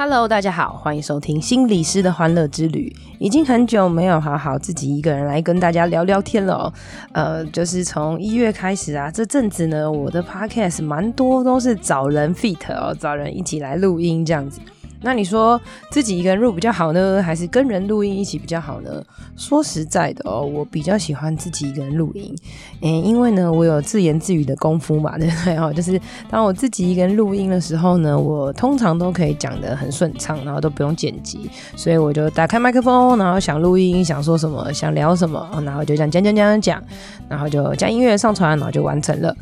Hello，大家好，欢迎收听心理师的欢乐之旅。已经很久没有好好自己一个人来跟大家聊聊天了。呃，就是从一月开始啊，这阵子呢，我的 Podcast 蛮多都是找人 fit 哦，找人一起来录音这样子。那你说自己一个人录比较好呢，还是跟人录音一起比较好呢？说实在的哦，我比较喜欢自己一个人录音，嗯，因为呢，我有自言自语的功夫嘛，对不对？哦，就是当我自己一个人录音的时候呢，我通常都可以讲得很顺畅，然后都不用剪辑，所以我就打开麦克风，然后想录音，想说什么，想聊什么，然后就这样讲讲讲讲讲，然后就将音乐上传，然后就完成了。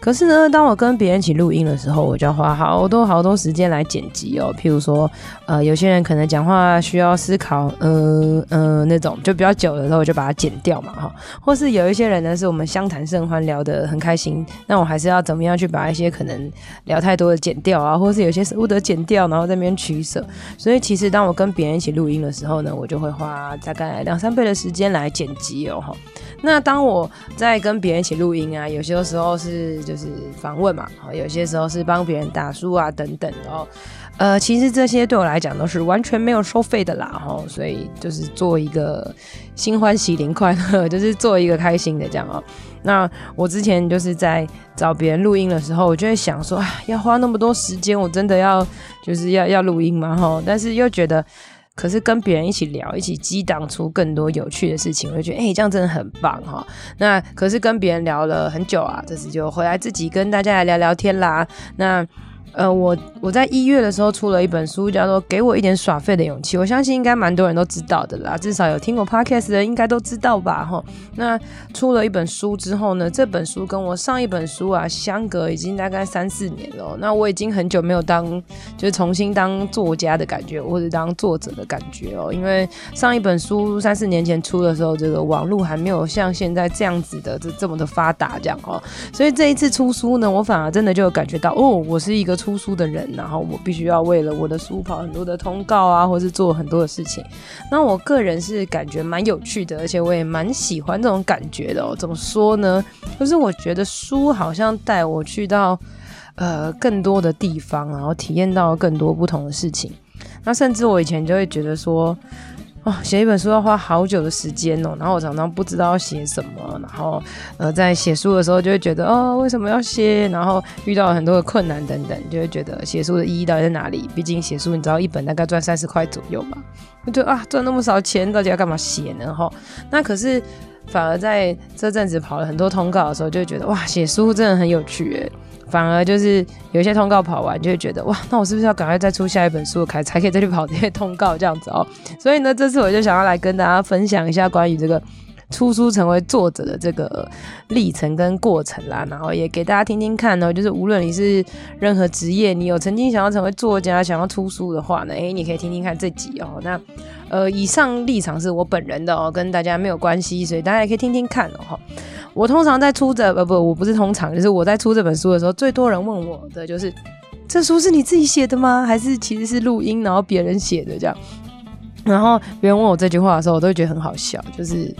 可是呢，当我跟别人一起录音的时候，我就要花好多好多时间来剪辑哦。譬如说，呃，有些人可能讲话需要思考，嗯、呃、嗯、呃、那种，就比较久的时候，我就把它剪掉嘛，哈。或是有一些人呢，是我们相谈甚欢，聊得很开心，那我还是要怎么样去把一些可能聊太多的剪掉啊，或是有些舍不得剪掉，然后在那边取舍。所以其实当我跟别人一起录音的时候呢，我就会花大概两三倍的时间来剪辑哦，哈。那当我在跟别人一起录音啊，有些时候是就是访问嘛，有些时候是帮别人打书啊等等，然后呃，其实这些对我来讲都是完全没有收费的啦，哈，所以就是做一个心欢喜灵快乐，就是做一个开心的这样哦。那我之前就是在找别人录音的时候，我就会想说，啊，要花那么多时间，我真的要就是要要录音吗？哈，但是又觉得。可是跟别人一起聊，一起激荡出更多有趣的事情，我就觉得哎、这样真的很棒哈。那可是跟别人聊了很久啊，这次就回来自己跟大家来聊聊天啦。那。呃，我我在一月的时候出了一本书，叫做《给我一点耍废的勇气》。我相信应该蛮多人都知道的啦，至少有听过 Podcast 的人应该都知道吧？哈，那出了一本书之后呢，这本书跟我上一本书啊相隔已经大概三四年了。那我已经很久没有当就是重新当作家的感觉，或者当作者的感觉哦。因为上一本书三四年前出的时候，这个网络还没有像现在这样子的这这么的发达这样哦。所以这一次出书呢，我反而真的就感觉到哦，我是一个。出书的人，然后我必须要为了我的书跑很多的通告啊，或是做很多的事情。那我个人是感觉蛮有趣的，而且我也蛮喜欢这种感觉的哦。怎么说呢？就是我觉得书好像带我去到呃更多的地方，然后体验到更多不同的事情。那甚至我以前就会觉得说。哦，写一本书要花好久的时间哦，然后我常常不知道要写什么，然后呃，在写书的时候就会觉得哦，为什么要写？然后遇到了很多的困难等等，就会觉得写书的意义到底在哪里？毕竟写书，你知道一本大概赚三十块左右嘛，我就啊，赚那么少钱，到底要干嘛写呢？哈，那可是反而在这阵子跑了很多通告的时候，就会觉得哇，写书真的很有趣诶。反而就是有些通告跑完，就会觉得哇，那我是不是要赶快再出下一本书，开才可以再去跑这些通告这样子哦？所以呢，这次我就想要来跟大家分享一下关于这个出书成为作者的这个历程跟过程啦，然后也给大家听听看呢，就是无论你是任何职业，你有曾经想要成为作家、想要出书的话呢，诶，你可以听听看这集哦。那呃，以上立场是我本人的哦，跟大家没有关系，所以大家也可以听听看哦。我通常在出这呃不，我不是通常，就是我在出这本书的时候，最多人问我的就是，这书是你自己写的吗？还是其实是录音，然后别人写的这样？然后别人问我这句话的时候，我都会觉得很好笑，就是。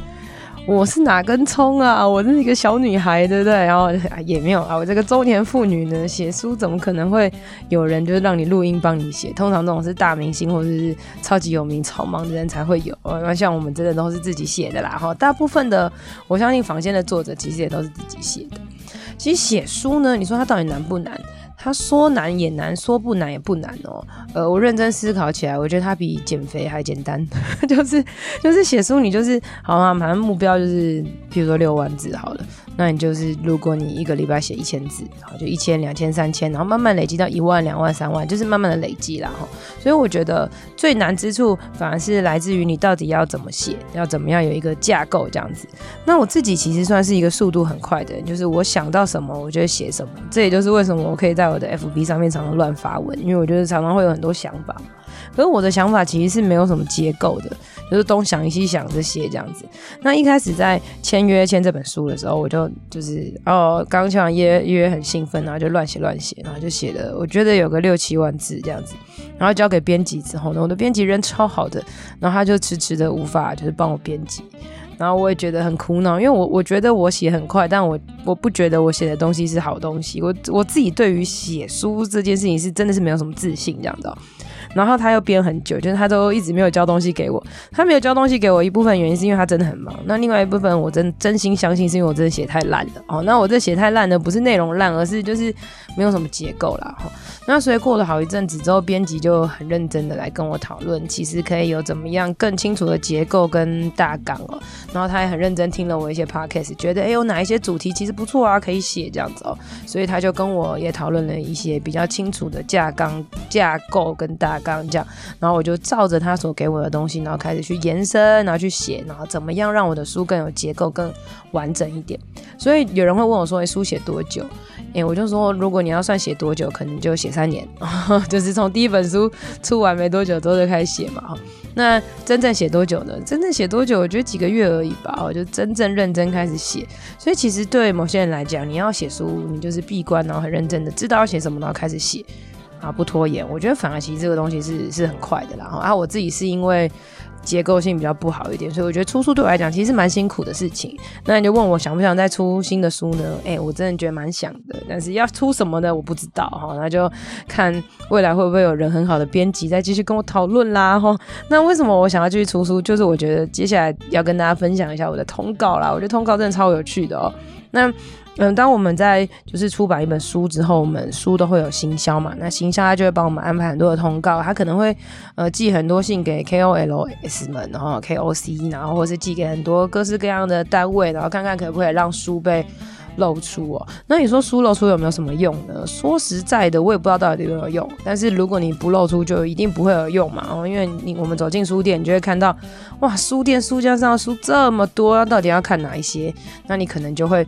我是哪根葱啊？我是一个小女孩，对不对？然后也没有啊，我这个中年妇女呢，写书怎么可能会有人就是让你录音帮你写？通常这种是大明星或者是超级有名、草莽的人才会有。那像我们真的都是自己写的啦。哈，大部分的我相信坊间的作者其实也都是自己写的。其实写书呢，你说它到底难不难？他说难也难，说不难也不难哦。呃，我认真思考起来，我觉得它比减肥还简单。就是就是写书，你就是好嘛，反正目标就是，比如说六万字好了。那你就是，如果你一个礼拜写一千字，好，就一千、两千、三千，然后慢慢累积到一万、两万、三万，就是慢慢的累积啦。哈。所以我觉得最难之处，反而是来自于你到底要怎么写，要怎么样有一个架构这样子。那我自己其实算是一个速度很快的人，就是我想到什么，我就写什么。这也就是为什么我可以在我的 FB 上面常常乱发文，因为我觉得常常会有很多想法。可是我的想法其实是没有什么结构的，就是东想西想这些这样子。那一开始在签约签这本书的时候，我就就是哦，刚签完约约很兴奋，然后就乱写乱写，然后就写了，我觉得有个六七万字这样子。然后交给编辑之后呢，我的编辑人超好的，然后他就迟迟的无法就是帮我编辑。然后我也觉得很苦恼，因为我我觉得我写很快，但我我不觉得我写的东西是好东西。我我自己对于写书这件事情是真的是没有什么自信这样的。然后他又编很久，就是他都一直没有交东西给我。他没有交东西给我，一部分原因是因为他真的很忙。那另外一部分，我真真心相信是因为我真的写太烂了。哦，那我这写太烂的不是内容烂，而是就是没有什么结构啦。哈，那所以过了好一阵子之后，编辑就很认真的来跟我讨论，其实可以有怎么样更清楚的结构跟大纲哦。然后他也很认真听了我一些 podcast，觉得哎有哪一些主题其实不错啊，可以写这样子哦。所以他就跟我也讨论了一些比较清楚的架纲架构跟大。刚刚讲，然后我就照着他所给我的东西，然后开始去延伸，然后去写，然后怎么样让我的书更有结构、更完整一点。所以有人会问我说：“哎，书写多久？”哎，我就说，如果你要算写多久，可能就写三年，就是从第一本书出完没多久之后就开始写嘛。那真正写多久呢？真正写多久？我觉得几个月而已吧。我就真正认真开始写。所以其实对某些人来讲，你要写书，你就是闭关，然后很认真的知道要写什么，然后开始写。啊，不拖延，我觉得反而其实这个东西是是很快的啦。啊，我自己是因为结构性比较不好一点，所以我觉得出书对我来讲其实是蛮辛苦的事情。那你就问我想不想再出新的书呢？哎、我真的觉得蛮想的，但是要出什么呢？我不知道哈。那就看未来会不会有人很好的编辑再继续跟我讨论啦。哈，那为什么我想要继续出书？就是我觉得接下来要跟大家分享一下我的通告啦。我觉得通告真的超有趣的哦。那嗯，当我们在就是出版一本书之后，我们书都会有行销嘛。那行销他就会帮我们安排很多的通告，他可能会呃寄很多信给 KOLs 们，然后 KOC，然后或是寄给很多各式各样的单位，然后看看可不可以让书被露出哦。那你说书露出有没有什么用呢？说实在的，我也不知道到底有没有用。但是如果你不露出，就一定不会有用嘛。哦，因为你我们走进书店，你就会看到哇，书店书架上的书这么多，到底要看哪一些？那你可能就会。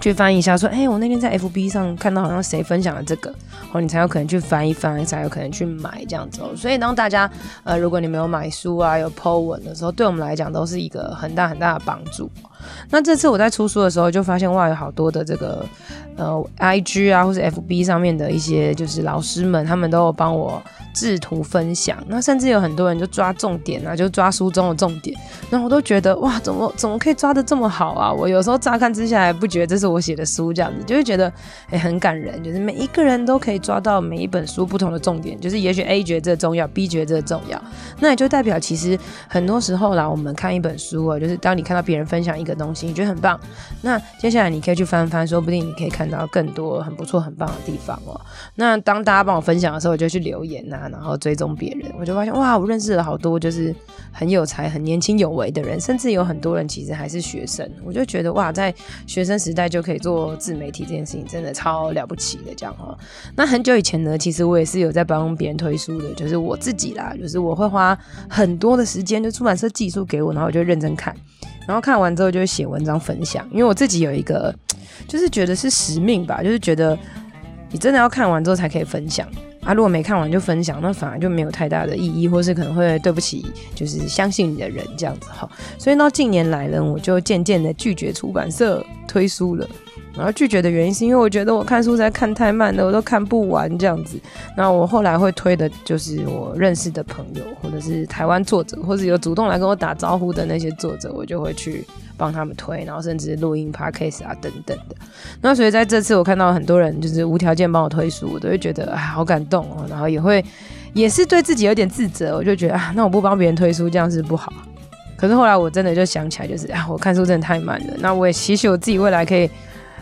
去翻一下，说，哎、我那天在 FB 上看到好像谁分享了这个，哦，你才有可能去翻一翻，才有可能去买这样子哦。所以当大家，呃，如果你没有买书啊，有 po 文的时候，对我们来讲都是一个很大很大的帮助。那这次我在出书的时候，就发现哇，有好多的这个呃，IG 啊，或是 FB 上面的一些就是老师们，他们都有帮我制图分享。那甚至有很多人就抓重点啊，就抓书中的重点。那我都觉得哇，怎么怎么可以抓得这么好啊？我有时候乍看之下还不觉得这是我写的书这样子，就会觉得哎、很感人，就是每一个人都可以抓到每一本书不同的重点。就是也许 A 觉得这重要，B 觉得这重要，那也就代表其实很多时候啦，我们看一本书啊，就是当你看到别人分享一个的东西，你觉得很棒。那接下来你可以去翻翻，说不定你可以看到更多很不错、很棒的地方哦。那当大家帮我分享的时候，我就去留言呐、啊，然后追踪别人，我就发现哇，我认识了好多就是很有才、很年轻有为的人，甚至有很多人其实还是学生。我就觉得哇，在学生时代就可以做自媒体这件事情，真的超了不起的这样哈。那很久以前呢，其实我也是有在帮别人推书的，就是我自己啦，就是我会花很多的时间，就出版社寄书给我，然后我就认真看。然后看完之后就写文章分享，因为我自己有一个，就是觉得是使命吧，就是觉得你真的要看完之后才可以分享啊，如果没看完就分享，那反而就没有太大的意义，或是可能会对不起就是相信你的人这样子哈。所以到近年来呢，我就渐渐的拒绝出版社推书了。然后拒绝的原因是因为我觉得我看书在看太慢了，我都看不完这样子。那我后来会推的就是我认识的朋友，或者是台湾作者，或者有主动来跟我打招呼的那些作者，我就会去帮他们推，然后甚至录音 podcast 啊等等的。那所以在这次我看到很多人就是无条件帮我推书，我都会觉得啊好感动哦，然后也会也是对自己有点自责，我就觉得啊那我不帮别人推书这样是不好。可是后来我真的就想起来，就是啊我看书真的太慢了，那我也期许我自己未来可以。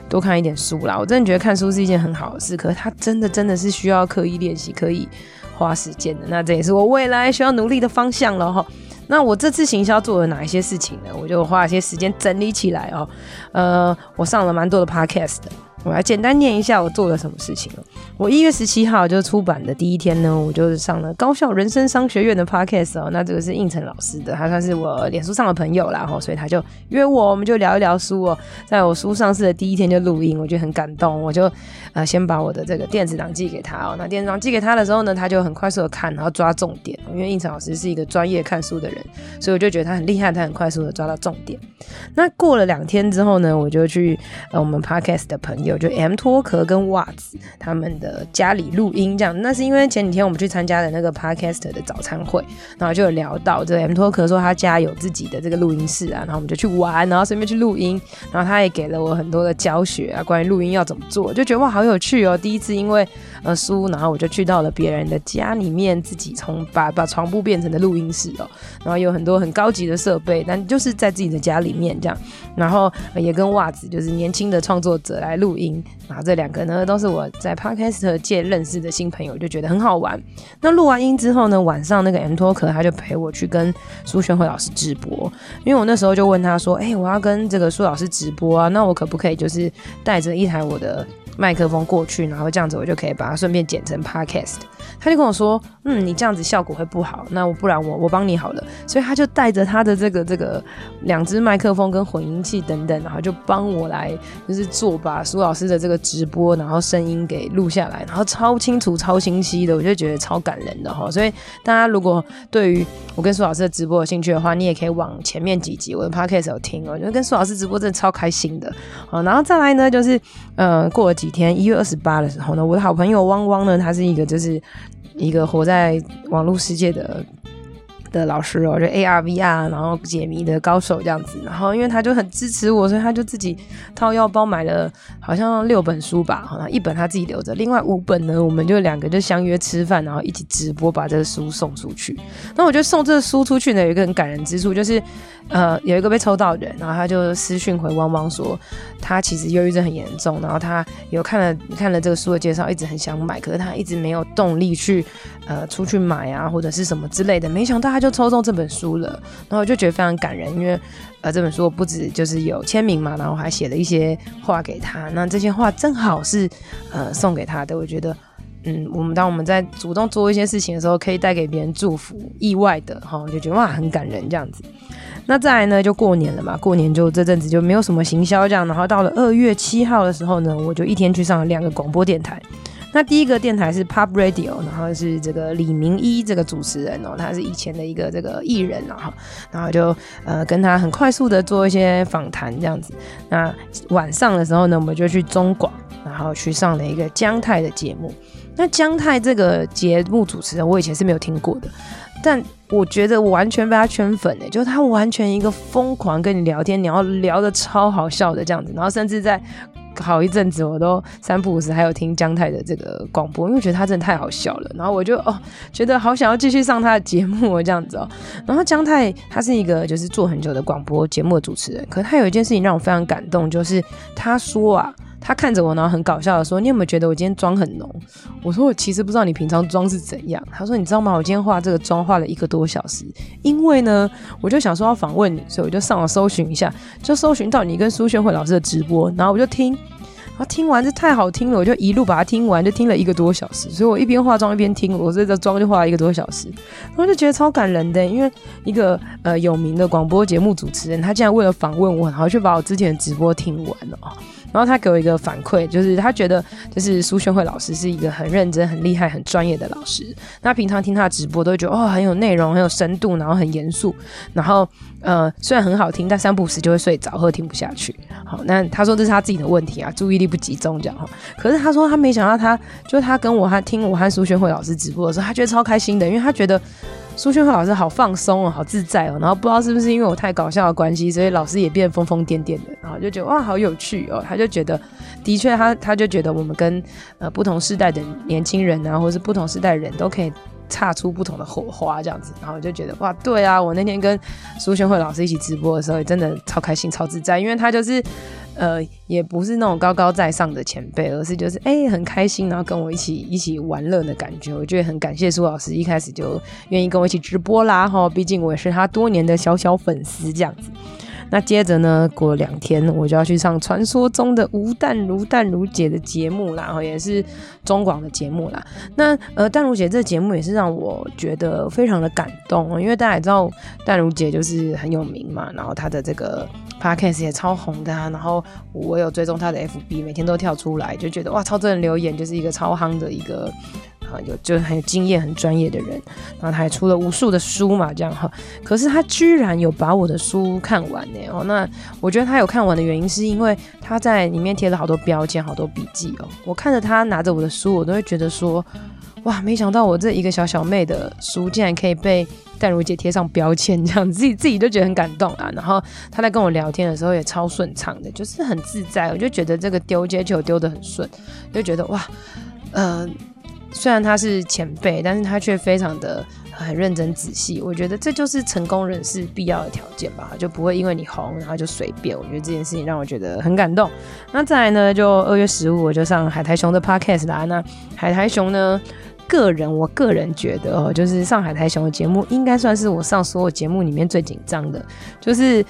多看一点书啦，我真的觉得看书是一件很好的事，可是它真的真的是需要刻意练习，可以花时间的。那这也是我未来需要努力的方向了哈。那我这次行销做了哪一些事情呢？我就花了些时间整理起来哦。呃，我上了蛮多的 podcast 的。我来简单念一下我做了什么事情。我一月十七号就出版的第一天呢，我就是上了高校人生商学院的 podcast 哦。那这个是应成老师的，他算是我脸书上的朋友啦，所以他就约我，我们就聊一聊书哦。在我书上市的第一天就录音，我觉得很感动，我就呃先把我的这个电子档寄给他哦。那电子档寄给他的时候呢，他就很快速的看，然后抓重点。因为应成老师是一个专业看书的人，所以我就觉得他很厉害，他很快速的抓到重点。那过了两天之后呢，我就去呃我们 podcast 的朋友就 M 脱壳跟袜子他们的家里录音，这样。那是因为前几天我们去参加的那个 podcast 的早餐会，然后就有聊到这 M 脱壳说他家有自己的这个录音室啊，然后我们就去玩，然后顺便去录音，然后他也给了我很多的教学啊，关于录音要怎么做，就觉得哇好有趣哦。第一次因为呃书，然后我就去到了别人的家里面，自己从把把床铺变成的录音室哦，然后有很多很高级的设备，但就是在自己的家里面这样，然后也跟袜子就是年轻的创作者来录音，然后这两个呢都是我在 Podcast 界认识的新朋友，就觉得很好玩。那录完音之后呢，晚上那个 M 托壳他就陪我去跟苏宣慧老师直播，因为我那时候就问他说，哎、我要跟这个苏老师直播啊，那我可不可以就是带着一台我的麦克风过去，然后这样子我就可以把它顺便剪成 podcast。他就跟我说：“嗯，你这样子效果会不好，那我不然我我帮你好了。”所以他就带着他的这个这个两只麦克风跟混音器等等，然后就帮我来就是做把苏老师的这个直播，然后声音给录下来，然后超清楚、超清晰的，我就觉得超感人的哈。所以大家如果对于我跟苏老师的直播有兴趣的话，你也可以往前面几集我的 podcast 有听哦，我觉得跟苏老师直播真的超开心的。好，然后再来呢，就是呃过了几天，一月二十八的时候呢，我的好朋友汪汪呢，他是一个就是。一个活在网络世界的的老师哦，就 AR VR，然后解谜的高手这样子。然后因为他就很支持我，所以他就自己掏腰包买了好像六本书吧，好像一本他自己留着，另外五本呢，我们就两个就相约吃饭，然后一起直播把这个书送出去。那我觉得送这个书出去呢，有一个很感人之处，就是。呃，有一个被抽到的人，然后他就私讯回汪汪说，他其实忧郁症很严重，然后他有看了看了这个书的介绍，一直很想买，可是他一直没有动力去呃出去买啊，或者是什么之类的。没想到就抽中这本书了，然后我就觉得非常感人，因为呃这本书我不止就是有签名嘛，然后还写了一些话给他，那这些话正好是呃送给他的，我觉得嗯，我们当我们在主动做一些事情的时候，可以带给别人祝福，意外的哈，就觉得哇很感人这样子。那再来呢，就过年了嘛，过年就这阵子就没有什么行销这样，然后到了二月七号的时候呢，我就一天去上了两个广播电台。那第一个电台是 Pop Radio，然后是这个李明一这个主持人哦，他是以前的一个这个艺人啊，哈，然后就呃跟他很快速的做一些访谈这样子。那晚上的时候呢，我们就去中广，然后去上了一个姜太的节目。那姜太这个节目主持人，我以前是没有听过的。但我觉得我完全被他圈粉诶，就是他完全一个疯狂跟你聊天，你要聊得超好笑的这样子，然后甚至在好一阵子我都三不五时还有听姜太的这个广播，因为觉得他真的太好笑了，然后我就哦觉得好想要继续上他的节目这样子哦。然后姜太他是一个就是做很久的广播节目的主持人，可他有一件事情让我非常感动，就是他说啊。他看着我，然后很搞笑的说：“你有没有觉得我今天妆很浓？”我说：“我其实不知道你平常妆是怎样。”他说：“你知道吗？我今天化这个妆化了一个多小时，因为呢，我就想说要访问你，所以我就上网搜寻一下，就搜寻到你跟苏宣慧老师的直播，然后我就听，然后听完这太好听了，我就一路把它听完，就听了一个多小时。所以我一边化妆一边听，我这个妆就化了一个多小时，然后就觉得超感人的，因为一个呃有名的广播节目主持人，他竟然为了访问我，然后去把我之前的直播听完了。然后他给我一个反馈，就是他觉得就是苏宣慧老师是一个很认真、很厉害、很专业的老师。那平常听他的直播都会觉得哦，很有内容、很有深度，然后很严肃。然后呃，虽然很好听，但三不五时就会睡着或听不下去。好，那他说这是他自己的问题啊，注意力不集中这样哈。可是他说他没想到他，他就他跟我他听我和苏宣慧老师直播的时候，他觉得超开心的，因为他觉得。苏宣慧老师好放松哦，好自在哦，然后不知道是不是因为我太搞笑的关系，所以老师也变疯疯癫癫的，然后就觉得哇，好有趣哦。他就觉得，的确，他他就觉得我们跟呃不同世代的年轻人啊，或是不同世代的人都可以擦出不同的火花这样子，然后我就觉得哇，对啊，我那天跟苏宣慧老师一起直播的时候，也真的超开心、超自在，因为他就是。呃，也不是那种高高在上的前辈，而是就是哎、很开心，然后跟我一起一起玩乐的感觉。我觉得很感谢苏老师一开始就愿意跟我一起直播啦，哈，毕竟我也是他多年的小小粉丝这样子。那接着呢，过了两天我就要去上传说中的吴淡如淡如姐的节目啦，然后也是中广的节目啦。那呃，淡如姐这节目也是让我觉得非常的感动，因为大家也知道淡如姐就是很有名嘛，然后她的这个 podcast 也超红的啊，然后我有追踪她的 FB，每天都跳出来，就觉得哇，超多人留言，就是一个超夯的一个。啊，有就是很有经验、很专业的人，然后他还出了无数的书嘛，这样哈。可是他居然有把我的书看完呢哦。那我觉得他有看完的原因，是因为他在里面贴了好多标签、好多笔记哦。我看着他拿着我的书，我都会觉得说，哇，没想到我这一个小小妹的书，竟然可以被淡如姐贴上标签，这样自己自己都觉得很感动啊。然后他在跟我聊天的时候也超顺畅的，就是很自在，我就觉得这个丢接球丢得很顺，就觉得哇，呃。虽然他是前辈，但是他却非常的很认真仔细。我觉得这就是成功人士必要的条件吧，就不会因为你红，然后就随便。我觉得这件事情让我觉得很感动。那再来呢，就 二月十五我就上海苔熊的 podcast 啦。那海苔熊呢，个人我个人觉得哦，就是上海苔熊的节目，应该算是我上所有节目里面最紧张的，就是。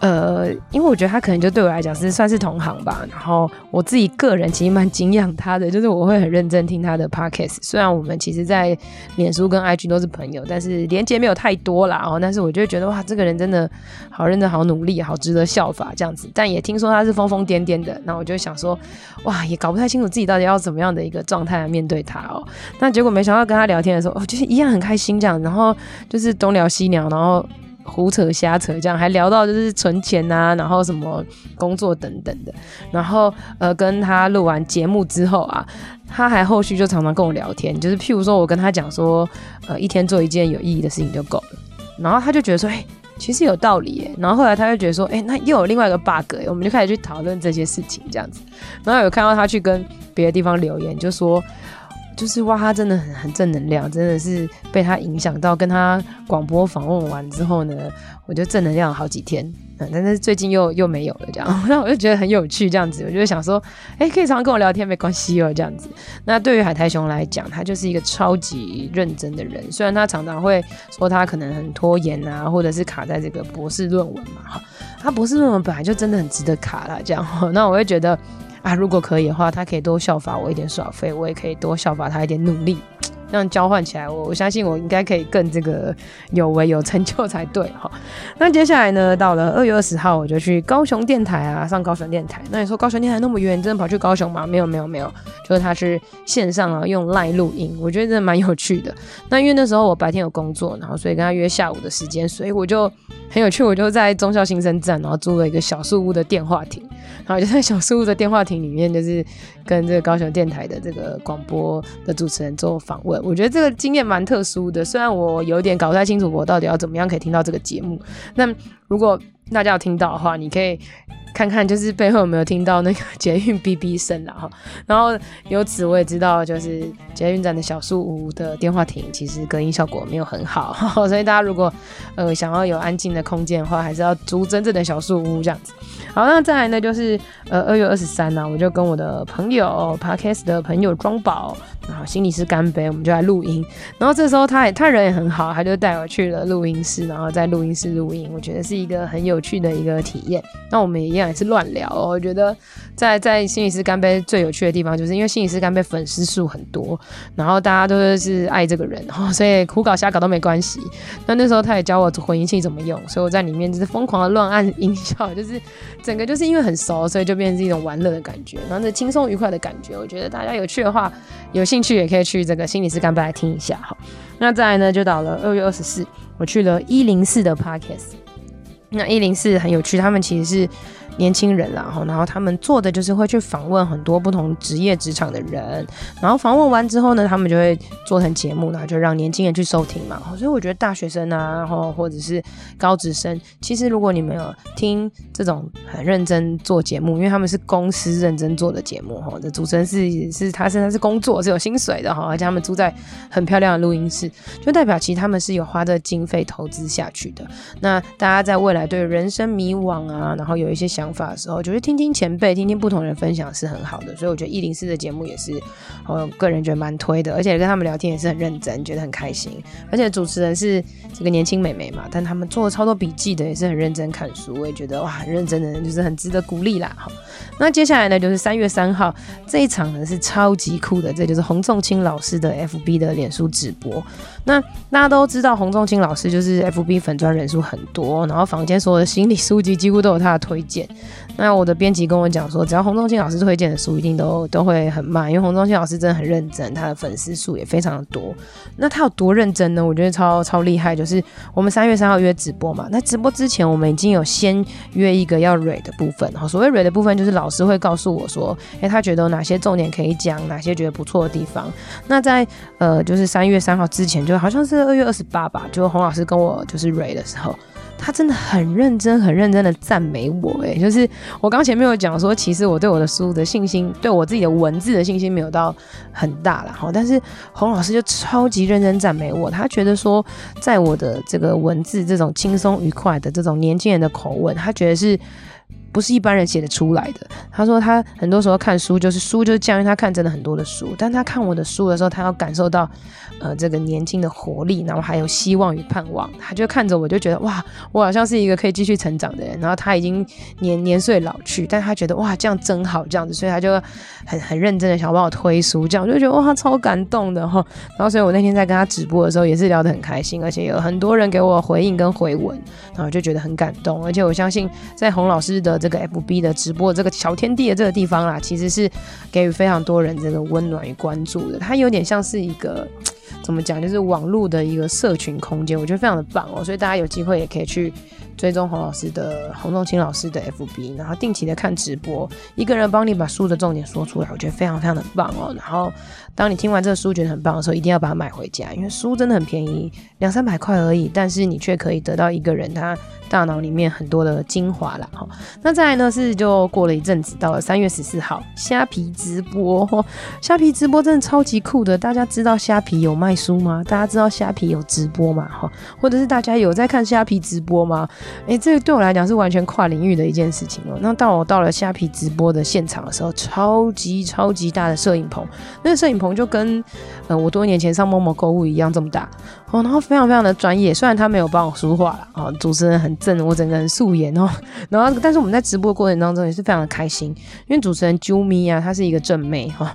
呃，因为我觉得他可能就对我来讲是算是同行吧，然后我自己个人其实蛮敬仰他的，就是我会很认真听他的 podcast。虽然我们其实，在脸书跟 IG 都是朋友，但是连接没有太多啦。哦，但是我就觉得哇，这个人真的好认真、好努力、好值得效法这样子。但也听说他是疯疯癫癫的，那我就想说，哇，也搞不太清楚自己到底要怎么样的一个状态来面对他哦。那结果没想到跟他聊天的时候，哦，就是一样很开心这样，然后就是东聊西聊，然后。胡扯瞎扯，这样还聊到就是存钱啊，然后什么工作等等的，然后呃跟他录完节目之后啊，他还后续就常常跟我聊天，就是譬如说我跟他讲说，呃一天做一件有意义的事情就够了，然后他就觉得说，哎、其实有道理耶，然后后来他就觉得说，哎、那又有另外一个 bug，我们就开始去讨论这些事情这样子，然后有看到他去跟别的地方留言，就说。就是哇，他真的很很正能量，真的是被他影响到。跟他广播访问完之后呢，我就正能量好几天。嗯，但是最近又又没有了，这样，那我就觉得很有趣，这样子，我就想说，哎、可以常常跟我聊天，没关系哦，这样子。那对于海苔熊来讲，他就是一个超级认真的人，虽然他常常会说他可能很拖延啊，或者是卡在这个博士论文嘛，哈，他博士论文本来就真的很值得卡啦，这样。那我会觉得。啊，如果可以的话，他可以多效法我一点耍废，我也可以多效法他一点努力，这样交换起来，我我相信我应该可以更这个有为有成就才对哈。那接下来呢，到了二月二十号，我就去高雄电台啊，上高雄电台。那你说高雄电台那么远，真的跑去高雄吗？没有没有没有，就是他是线上啊，用赖录音，我觉得真的蛮有趣的。那因为那时候我白天有工作，然后所以跟他约下午的时间，所以我就很有趣，我就在中校新生站，然后租了一个小树屋的电话亭。然后就在小树屋的电话亭里面，就是跟这个高雄电台的这个广播的主持人做访问。我觉得这个经验蛮特殊的，虽然我有点搞不太清楚我到底要怎么样可以听到这个节目。那如果大家有听到的话，你可以。看看就是背后有没有听到那个捷运哔哔声了哈，然后由此我也知道，就是捷运站的小树屋的电话亭其实隔音效果没有很好，所以大家如果呃想要有安静的空间的话，还是要租真正的小树屋这样子。好，那再来呢就是呃二月二十三呢，我就跟我的朋友 parkas 的朋友庄宝，然后心理师干杯，我们就来录音。然后这时候他也他人也很好，他就带我去了录音室，然后在录音室录音，我觉得是一个很有趣的一个体验。那我们也一样。也是乱聊哦，我觉得在 在心理师干杯最有趣的地方，就是因为心理师干杯粉丝数很多，然后大家都是爱这个人，所以胡搞瞎搞都没关系。那那时候他也教我混音器怎么用，所以我在里面就是疯狂的乱按音效，就是整个就是因为很熟，所以就变成是一种玩乐的感觉，然后那轻松愉快的感觉。我觉得大家有趣的话，有兴兴趣也可以去这个心理师干杯来听一下哈。那再来呢，就到了二月二十四，我去了一零四的 Podcast，那一零四很有趣，他们其实是。年轻人啦，然后他们做的就是会去访问很多不同职业职场的人，然后访问完之后呢，他们就会做成节目，然后就让年轻人去收听嘛。所以我觉得大学生啊，然后或者是高职生，其实如果你们有听这种很认真做节目，因为他们是公司认真做的节目，哈，这主持人是是他是他是工作是有薪水的哈，而且他们住在很漂亮的录音室，就代表其实他们是有花这经费投资下去的。那大家在未来对人生迷惘啊，然后有一些想。想法的时候，就是听听前辈，听听不同人分享是很好的。所以我觉得一零四的节目也是，我个人觉得蛮推的，而且跟他们聊天也是很认真，觉得很开心。而且主持人是这个年轻美眉嘛，但他们做了超多笔记的，也是很认真看书，我也觉得哇，很认真的人就是很值得鼓励啦。好，那接下来呢，就是三月三号这一场呢是超级酷的，这就是洪仲清老师的 FB 的脸书直播。那大家都知道洪仲清老师就是 FB 粉专人数很多，然后房间所有的心理书籍几乎都有他的推荐。那我的编辑跟我讲说，只要洪仲清老师推荐的书，一定都都会很慢，因为洪仲清老师真的很认真，他的粉丝数也非常的多。那他有多认真呢？我觉得超超厉害。就是我们三月三号约直播嘛，那直播之前我们已经有先约一个要 read 的部分。好，所谓 read 的部分就是老师会告诉我说，诶、他觉得哪些重点可以讲，哪些觉得不错的地方。那在呃，就是三月三号之前，就好像是二月二十八吧，就洪老师跟我就是 read 的时候。他真的很认真，很认真的赞美我，诶，就是我刚前面有讲说，其实我对我的书的信心，对我自己的文字的信心没有到很大啦。哈，但是洪老师就超级认真赞美我，他觉得说，在我的这个文字这种轻松愉快的这种年轻人的口吻，他觉得是。不是一般人写得出来的。他说他很多时候看书就是书就是这样，因为他看真的很多的书，但他看我的书的时候，他要感受到呃这个年轻的活力，然后还有希望与盼望。他就看着我就觉得哇，我好像是一个可以继续成长的人。然后他已经年年岁老去，但他觉得哇这样真好这样子，所以他就很很认真的想帮我推书，这样我就觉得哇超感动的哈。然后所以我那天在跟他直播的时候也是聊得很开心，而且有很多人给我回应跟回文，然后就觉得很感动。而且我相信在洪老师的。这个 FB 的直播，这个小天地的这个地方啦，其实是给予非常多人这个温暖与关注的。它有点像是一个怎么讲，就是网络的一个社群空间，我觉得非常的棒哦。所以大家有机会也可以去追踪洪老师的洪仲清老师的 FB，然后定期的看直播，一个人帮你把书的重点说出来，我觉得非常非常的棒哦。然后当你听完这个书觉得很棒的时候，一定要把它买回家，因为书真的很便宜，两三百块而已，但是你却可以得到一个人他。大脑里面很多的精华啦，哈。那再来呢是就过了一阵子，到了三月十四号，虾皮直播，虾皮直播真的超级酷的。大家知道虾皮有卖书吗？大家知道虾皮有直播吗？哈，或者是大家有在看虾皮直播吗？诶、这个对我来讲是完全跨领域的一件事情哦。那当我到了虾皮直播的现场的时候，超级超级大的摄影棚，那个摄影棚就跟呃我多年前上陌陌购物一样这么大哦，然后非常非常的专业。虽然他没有帮我说话了啊，主持人很。正我整个人素颜哦，然后但是我们在直播过程当中也是非常的开心，因为主持人啾咪啊，她是一个正妹哈，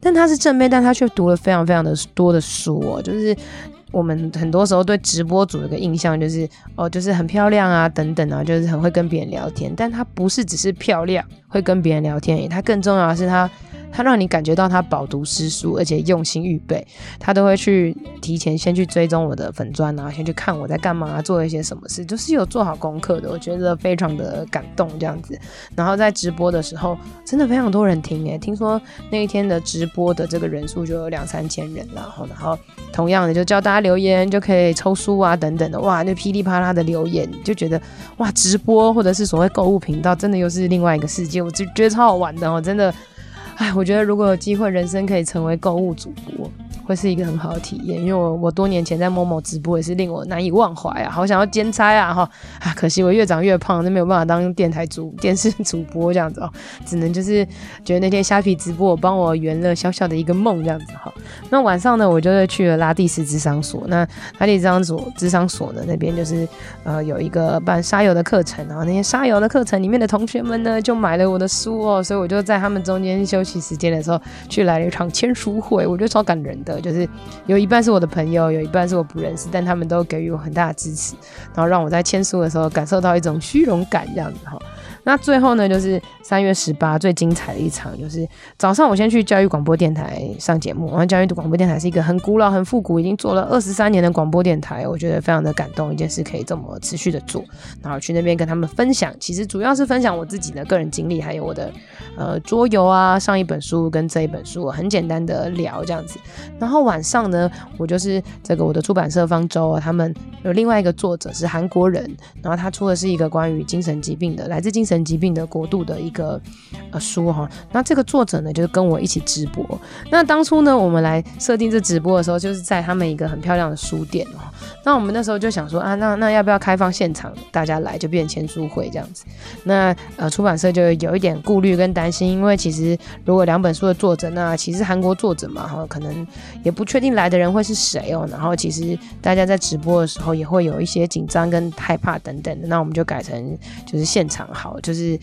但她是正妹，但她却读了非常非常的多的书哦，就是我们很多时候对直播主有个印象就是哦，就是很漂亮啊等等啊，就是很会跟别人聊天，但她不是只是漂亮会跟别人聊天，她更重要的是她。他让你感觉到他饱读诗书，而且用心预备，他都会去提前先去追踪我的粉专啊，先去看我在干嘛，做一些什么事，就是有做好功课的。我觉得非常的感动这样子。然后在直播的时候，真的非常多人听诶，听说那一天的直播的这个人数就有两三千人，然后然后同样的就叫大家留言就可以抽书啊等等的，哇，那噼里啪啦的留言就觉得哇，直播或者是所谓购物频道，真的又是另外一个世界，我就觉得超好玩的哦，真的。哎，我觉得如果有机会，人生可以成为购物主播。会是一个很好的体验，因为我我多年前在某某直播也是令我难以忘怀啊，好想要兼差啊哈啊，可惜我越长越胖，就没有办法当电台主电视主播这样子哦，只能就是觉得那天虾皮直播我帮我圆了小小的一个梦这样子哈。那晚上呢，我就是去了拉蒂斯智商所，那拉蒂斯商所智商所呢那边就是呃有一个办沙游的课程，然后那些沙游的课程里面的同学们呢就买了我的书哦，所以我就在他们中间休休息时间的时候去来了一场签书会，我觉得超感人的。就是有一半是我的朋友，有一半是我不认识，但他们都给予我很大的支持，然后让我在签书的时候感受到一种虚荣感，这样子哈。那最后呢，就是三月十八最精彩的一场，就是早上我先去教育广播电台上节目。然后教育广播电台是一个很古老、很复古，已经做了二十三年的广播电台，我觉得非常的感动，一件事可以这么持续的做。然后去那边跟他们分享，其实主要是分享我自己的个人经历，还有我的呃桌游啊，上一本书跟这一本书，我很简单的聊这样子。然后晚上呢，我就是这个我的出版社方舟啊，他们有另外一个作者是韩国人，然后他出的是一个关于精神疾病的，来自精神。神疾病的国度的一个呃书哈。那这个作者呢，就是跟我一起直播。那当初呢，我们来设定这直播的时候，就是在他们一个很漂亮的书店哦。那我们那时候就想说啊，那那要不要开放现场大家来，就变签书会这样子？那呃，出版社就有一点顾虑跟担心，因为其实如果两本书的作者，那其实韩国作者嘛哈，可能也不确定来的人会是谁哦。然后其实大家在直播的时候也会有一些紧张跟害怕等等的。那我们就改成就是现场好，就是。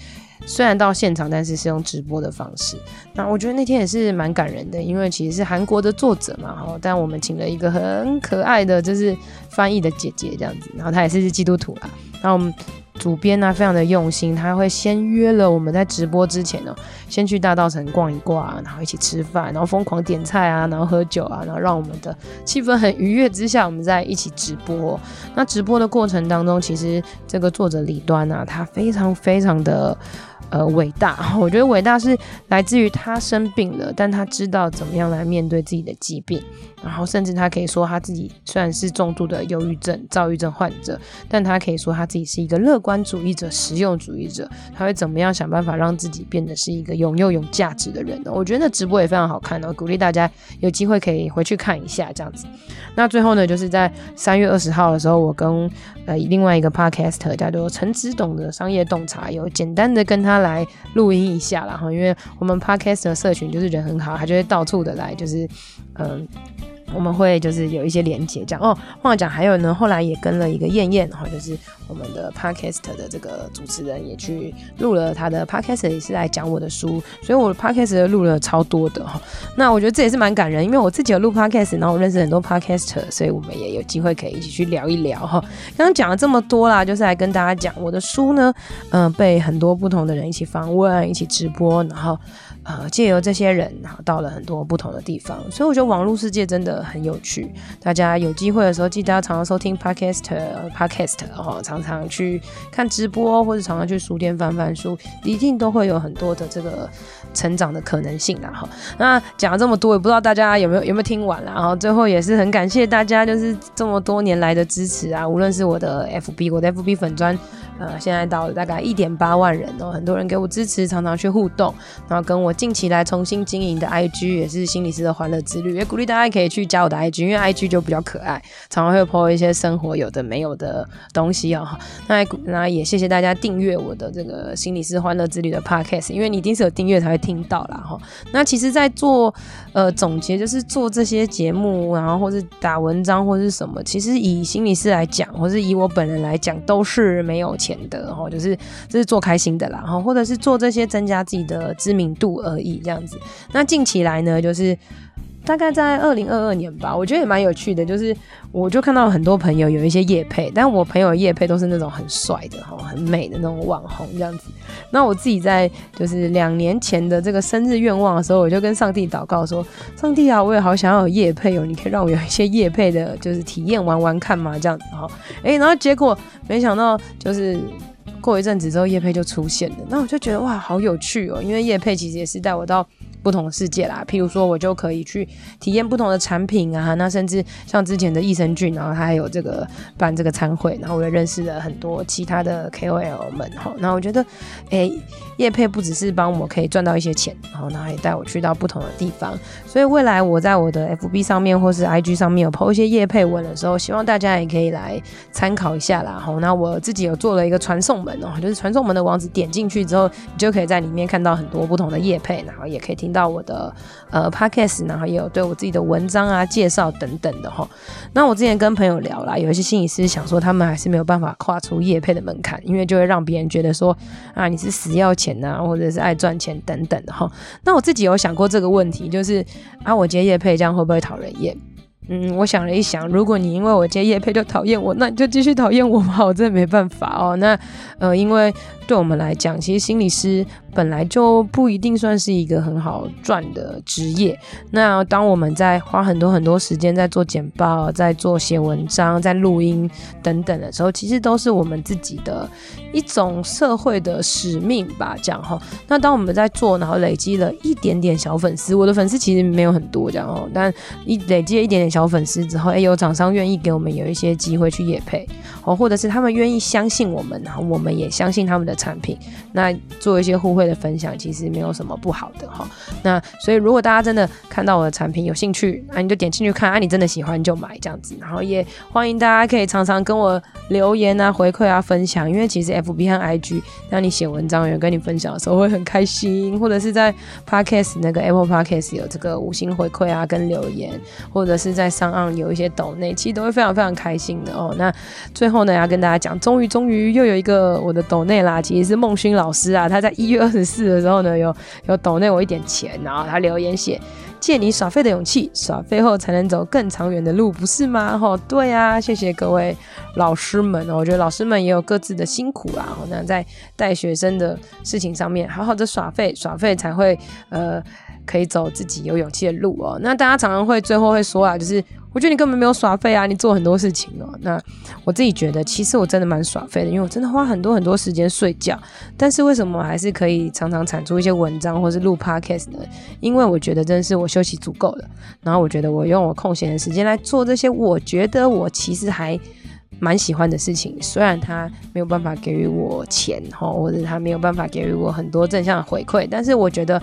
虽然到现场，但是是用直播的方式。那我觉得那天也是蛮感人的，因为其实是韩国的作者嘛，哈，但我们请了一个很可爱的就是翻译的姐姐这样子，然后她也是基督徒啦。然后我们主编呢非常的用心，他会先约了我们在直播之前呢，先去大道城逛一逛，然后一起吃饭，然后疯狂点菜啊，然后喝酒啊，然后让我们的气氛很愉悦之下，我们再一起直播。那直播的过程当中，其实这个作者李端啊，他非常非常的。呃，伟大，我觉得伟大是来自于他生病了，但他知道怎么样来面对自己的疾病。然后，甚至他可以说他自己虽然是重度的忧郁症、躁郁症患者，但他可以说他自己是一个乐观主义者、实用主义者。他会怎么样想办法让自己变得是一个有用、有价值的人呢？我觉得那直播也非常好看哦，鼓励大家有机会可以回去看一下这样子。那最后呢，就是在三月二十号的时候，我跟呃另外一个 podcaster 叫做陈子董的商业洞察有简单的跟他来录音一下，然后因为我们 Podcast 的社群就是人很好，他就会到处的来就是嗯。我们会就是有一些连结这样哦，忘了讲，还有呢，后来也跟了一个燕燕哈，就是我们的 podcast 的这个主持人也去录了他的 podcast，也是来讲我的书，所以我的 podcast 录了超多的哈。那我觉得这也是蛮感人，因为我自己有录 podcast，然后我认识很多 podcaster，所以我们也有机会可以一起去聊一聊哈。刚刚讲了这么多啦，就是来跟大家讲我的书呢，嗯、被很多不同的人一起访问，一起直播，然后。呃，借由这些人，然后到了很多不同的地方，所以我觉得网络世界真的很有趣。大家有机会的时候，记得要常常收听 podcast，podcast，然后常常去看直播，或者常常去书店翻翻书，一定都会有很多的这个成长的可能性啦。哈，那讲了这么多，也不知道大家有没有有没有听完啦。然后最后也是很感谢大家，就是这么多年来的支持啊，无论是我的 FB，我的 FB 粉砖。呃，现在到了大概一点八万人哦，很多人给我支持，常常去互动，然后跟我近期来重新经营的 IG 也是心理师的欢乐之旅，也鼓励大家可以去加我的 IG，因为 IG 就比较可爱，常常会 po 一些生活有的没有的东西哦。那那也谢谢大家订阅我的这个心理师欢乐之旅的 Podcast，因为你一定是有订阅才会听到啦哈。那其实，在做呃总结，就是做这些节目，然后或是打文章或是什么，其实以心理师来讲，或是以我本人来讲，都是没有钱的然后，就是这是做开心的啦，然后，或者是做这些增加自己的知名度而已，这样子。那近期来呢，就是大概在二零二二年吧，我觉得也蛮有趣的，就是我就看到很多朋友有一些夜配，但我朋友夜配都是那种很帅的哈，很美的那种网红这样子。那我自己在就是两年前的这个生日愿望的时候，我就跟上帝祷告说：上帝啊，我也好想要有夜配哦，你可以让我有一些夜配的，就是体验玩玩看嘛，这样子哈。哎，然后结果没想到就是。过一阵子之后，叶配就出现了，那我就觉得哇，好有趣哦！因为叶配其实也是带我到不同世界啦。譬如说，我就可以去体验不同的产品啊，那甚至像之前的益生菌，然后他还有这个办这个餐会，然后我也认识了很多其他的 KOL 们哈。那我觉得，诶、叶配不只是帮我可以赚到一些钱，然后呢，也带我去到不同的地方。所以未来我在我的 FB 上面或是 IG 上面有 po 一些叶配文的时候，希望大家也可以来参考一下啦。好，那我自己有做了一个传送门哦。就是传送门的网址，点进去之后，你就可以在里面看到很多不同的叶配，然后也可以听到我的呃 podcast，然后也有对我自己的文章啊介绍等等的哈。那我之前跟朋友聊啦，有一些心理师想说，他们还是没有办法跨出叶配的门槛，因为就会让别人觉得说啊你是死要钱呐、啊，或者是爱赚钱等等的哈。那我自己有想过这个问题，就是啊我接业配这样会不会讨人厌？嗯，我想了一想，如果你因为我接业配就讨厌我，那你就继续讨厌我吧，我真的没办法哦。那呃，因为对我们来讲，其实心理师。本来就不一定算是一个很好赚的职业。那当我们在花很多很多时间在做简报、在做写文章、在录音等等的时候，其实都是我们自己的一种社会的使命吧，这样哈。那当我们在做，然后累积了一点点小粉丝，我的粉丝其实没有很多这样哦，但一累积了一点点小粉丝之后，哎，有厂商愿意给我们有一些机会去夜配，哦，或者是他们愿意相信我们，然后我们也相信他们的产品，那做一些互惠的分享，其实没有什么不好的哈。那所以如果大家真的看到我的产品有兴趣，啊，你就点进去看，啊，你真的喜欢就买这样子。然后也欢迎大家可以常常跟我留言啊、回馈啊、分享，因为其实 FB 和 IG，当你写文章有人跟你分享的时候，会很开心，或者是在 Podcast 那个 Apple Podcast 有这个五星回馈啊跟留言，或者是在上岸有一些抖内，其实都会非常非常开心的哦。那最后呢，要跟大家讲，终于终于又有一个我的抖内啦，也是孟勋老师啊，他在一月二十四的时候呢，有有抖内我一点钱，然后他留言写。借你耍废的勇气，耍废后才能走更长远的路，不是吗？吼，对啊，谢谢各位老师们，我觉得老师们也有各自的辛苦啦。那在带学生的事情上面，好好的耍废，耍废才会呃。可以走自己有勇气的路哦。那大家常常会最后会说啊，就是我觉得你根本没有耍废啊，你做很多事情哦。那我自己觉得，其实我真的蛮耍废的，因为我真的花很多很多时间睡觉。但是为什么还是可以常常产出一些文章或是录 podcast 呢？因为我觉得真的是我休息足够了。然后我觉得我用我空闲的时间来做这些，我觉得我其实还蛮喜欢的事情。虽然他没有办法给予我钱，或者他没有办法给予我很多正向的回馈，但是我觉得。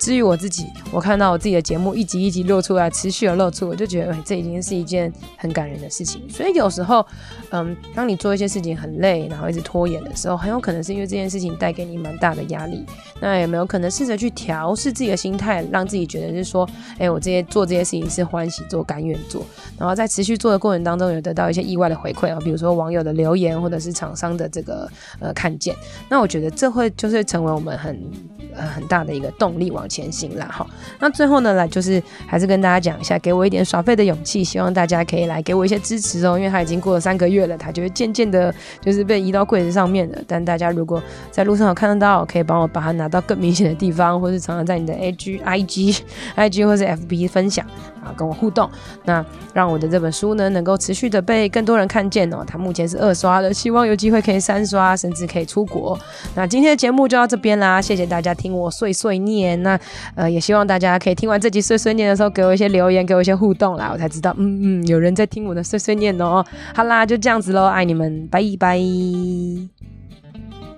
至于我自己，我看到我自己的节目一集一集露出来，持续的露出，我就觉得，哎，这已经是一件很感人的事情。所以有时候，嗯，当你做一些事情很累，然后一直拖延的时候，很有可能是因为这件事情带给你蛮大的压力。那有没有可能试着去调试自己的心态，让自己觉得是说，哎，我这些做这些事情是欢喜做、甘愿做，然后在持续做的过程当中，有得到一些意外的回馈啊，比如说网友的留言，或者是厂商的这个呃看见。那我觉得这会就是成为我们很呃很大的一个动力往前行啦，哈。那最后呢，来就是还是跟大家讲一下，给我一点耍废的勇气，希望大家可以来给我一些支持哦，因为它已经过了三个月了，它就会渐渐的，就是被移到柜子上面了。但大家如果在路上有看得到，可以帮我把它拿到更明显的地方，或是常常在你的 A G I G I G 或是 FB 分享啊，跟我互动，那让我的这本书呢，能够持续的被更多人看见哦。它目前是二刷的，希望有机会可以三刷，甚至可以出国。那今天的节目就到这边啦，谢谢大家听我碎碎念。那呃，也希望大家可以听完这集碎碎念的时候，给我一些留言，给我一些互动啦，我才知道，嗯嗯，有人在听我的碎碎念哦。好啦，就这样子喽，爱你们，拜拜。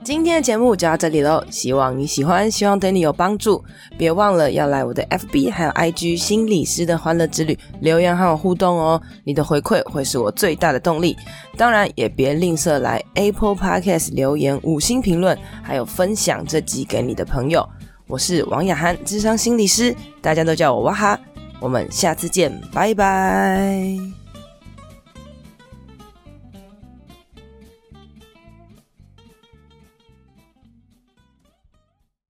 今天的节目就到这里喽，希望你喜欢，希望对你有帮助。别忘了要来我的 FB 还有 IG 心理师的欢乐之旅留言和我互动哦，你的回馈会是我最大的动力。当然也别吝啬来 Apple Podcast 留言五星评论，还有分享这集给你的朋友。我是王雅涵，智商心理师，大家都叫我哇哈。我们下次见，拜拜。